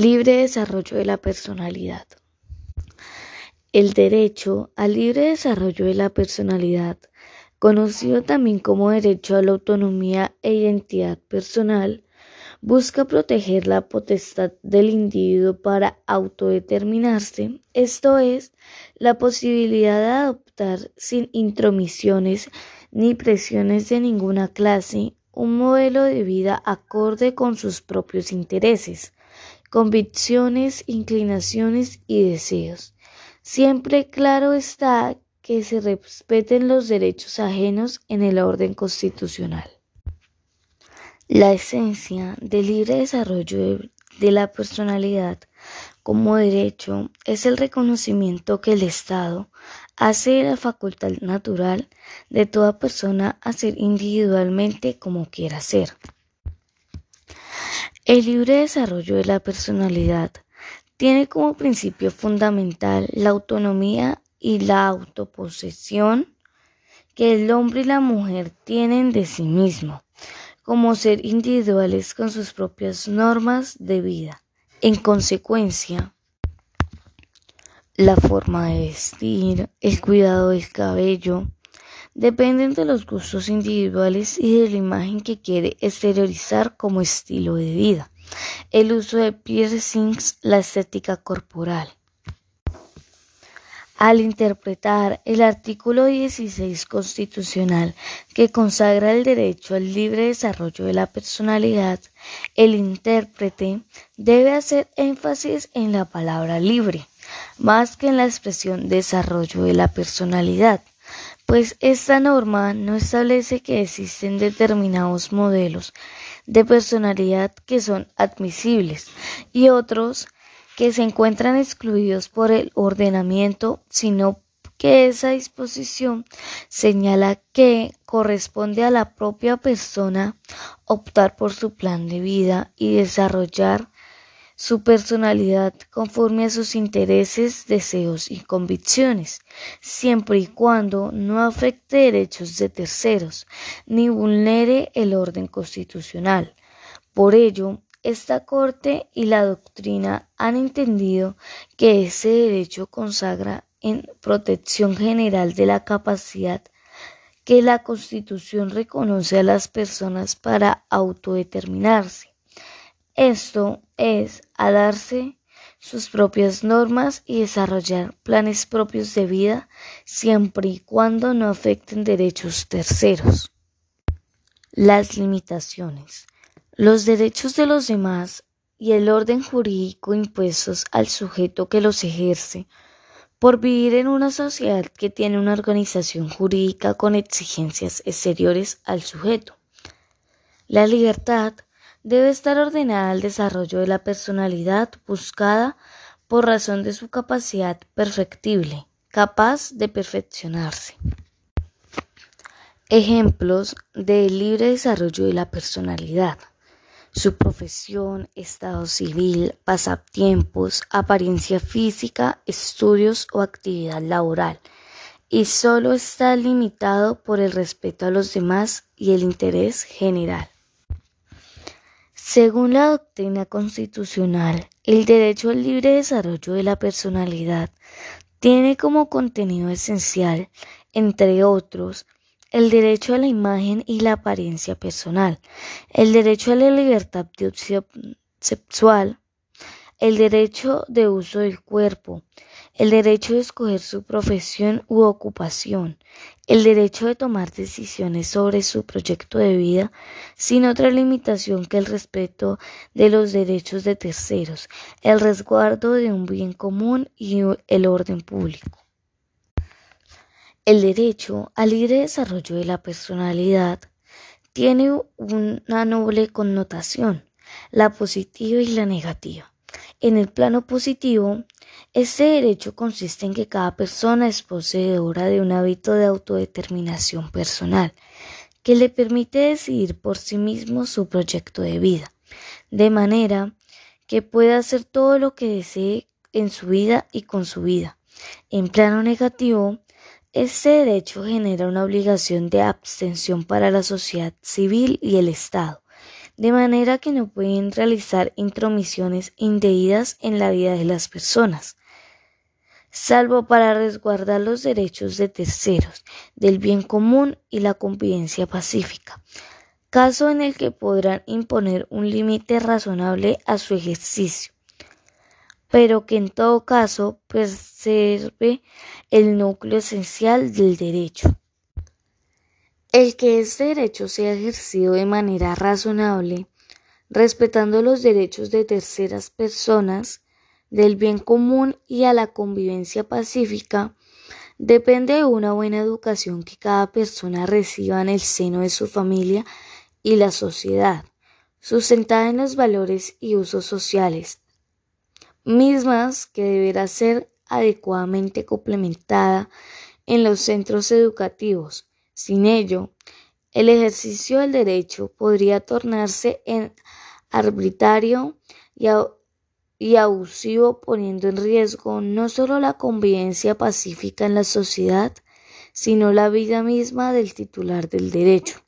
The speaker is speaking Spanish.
Libre desarrollo de la personalidad. El derecho al libre desarrollo de la personalidad, conocido también como derecho a la autonomía e identidad personal, busca proteger la potestad del individuo para autodeterminarse, esto es, la posibilidad de adoptar sin intromisiones ni presiones de ninguna clase un modelo de vida acorde con sus propios intereses convicciones, inclinaciones y deseos. Siempre claro está que se respeten los derechos ajenos en el orden constitucional. La esencia del libre desarrollo de, la personalidad como derecho es el reconocimiento que el Estado hace de la facultad natural de toda persona a ser individualmente como quiera ser. El libre desarrollo de la personalidad tiene como principio fundamental la autonomía y la autoposesión que el hombre y la mujer tienen de sí mismo, como ser individuales con sus propias normas de vida. En consecuencia, la forma de vestir, el cuidado del cabello, dependen de los gustos individuales y de la imagen que quiere exteriorizar como estilo de vida. El uso de piercings, la estética corporal. Al interpretar el artículo 16 constitucional que consagra el derecho al libre desarrollo de la personalidad, el intérprete debe hacer énfasis en la palabra libre, más que en la expresión desarrollo de la personalidad pues esta norma no establece que existen determinados modelos de personalidad que son admisibles y otros que se encuentran excluidos por el ordenamiento, sino que esa disposición señala que corresponde a la propia persona optar por su plan de vida y desarrollar su personalidad conforme a sus intereses, deseos y convicciones, siempre y cuando no afecte derechos de terceros ni vulnere el orden constitucional. Por ello, esta Corte y la doctrina han entendido que ese derecho consagra en protección general de la capacidad que la Constitución reconoce a las personas para autodeterminarse esto es a darse sus propias normas y desarrollar planes propios de vida siempre y cuando no afecten derechos terceros. Las limitaciones. Los derechos de los demás y el orden jurídico impuestos al sujeto que los ejerce por vivir en una sociedad que tiene una organización jurídica con exigencias exteriores al sujeto. La libertad debe estar ordenada al desarrollo de la personalidad buscada por razón de su capacidad perfectible, capaz de perfeccionarse. Ejemplos del libre desarrollo de la personalidad. Su profesión, estado civil, pasatiempos, apariencia física, estudios o actividad laboral. Y solo está limitado por el respeto a los demás y el interés general. Según la doctrina constitucional, el derecho al libre desarrollo de la personalidad tiene como contenido esencial, entre otros, el derecho a la imagen y la apariencia personal, el derecho a la libertad de sexual, el derecho de uso del cuerpo, el derecho de escoger su profesión u ocupación, el derecho de tomar decisiones sobre su proyecto de vida sin otra limitación que el respeto de los derechos de terceros, el resguardo de un bien común y el orden público. El derecho al libre desarrollo de la personalidad tiene una noble connotación, la positiva y la negativa. En el plano positivo, este derecho consiste en que cada persona es poseedora de un hábito de autodeterminación personal que le permite decidir por sí mismo su proyecto de vida, de manera que pueda hacer todo lo que desee en su vida y con su vida. En plano negativo, este derecho genera una obligación de abstención para la sociedad civil y el Estado, de manera que no pueden realizar intromisiones indebidas en la vida de las personas, salvo para resguardar los derechos de terceros, del bien común y la convivencia pacífica, caso en el que podrán imponer un límite razonable a su ejercicio pero que en todo caso preserve el núcleo esencial del derecho. El que este derecho sea ejercido de manera razonable, respetando los derechos de terceras personas, del bien común y a la convivencia pacífica, depende de una buena educación que cada persona reciba en el seno de su familia y la sociedad, sustentada en los valores y usos sociales, mismas que deberá ser adecuadamente complementada en los centros educativos. Sin ello, el ejercicio del derecho podría tornarse en arbitrario y, y abusivo poniendo en riesgo no solo la convivencia pacífica en la sociedad, sino la vida misma del titular del derecho.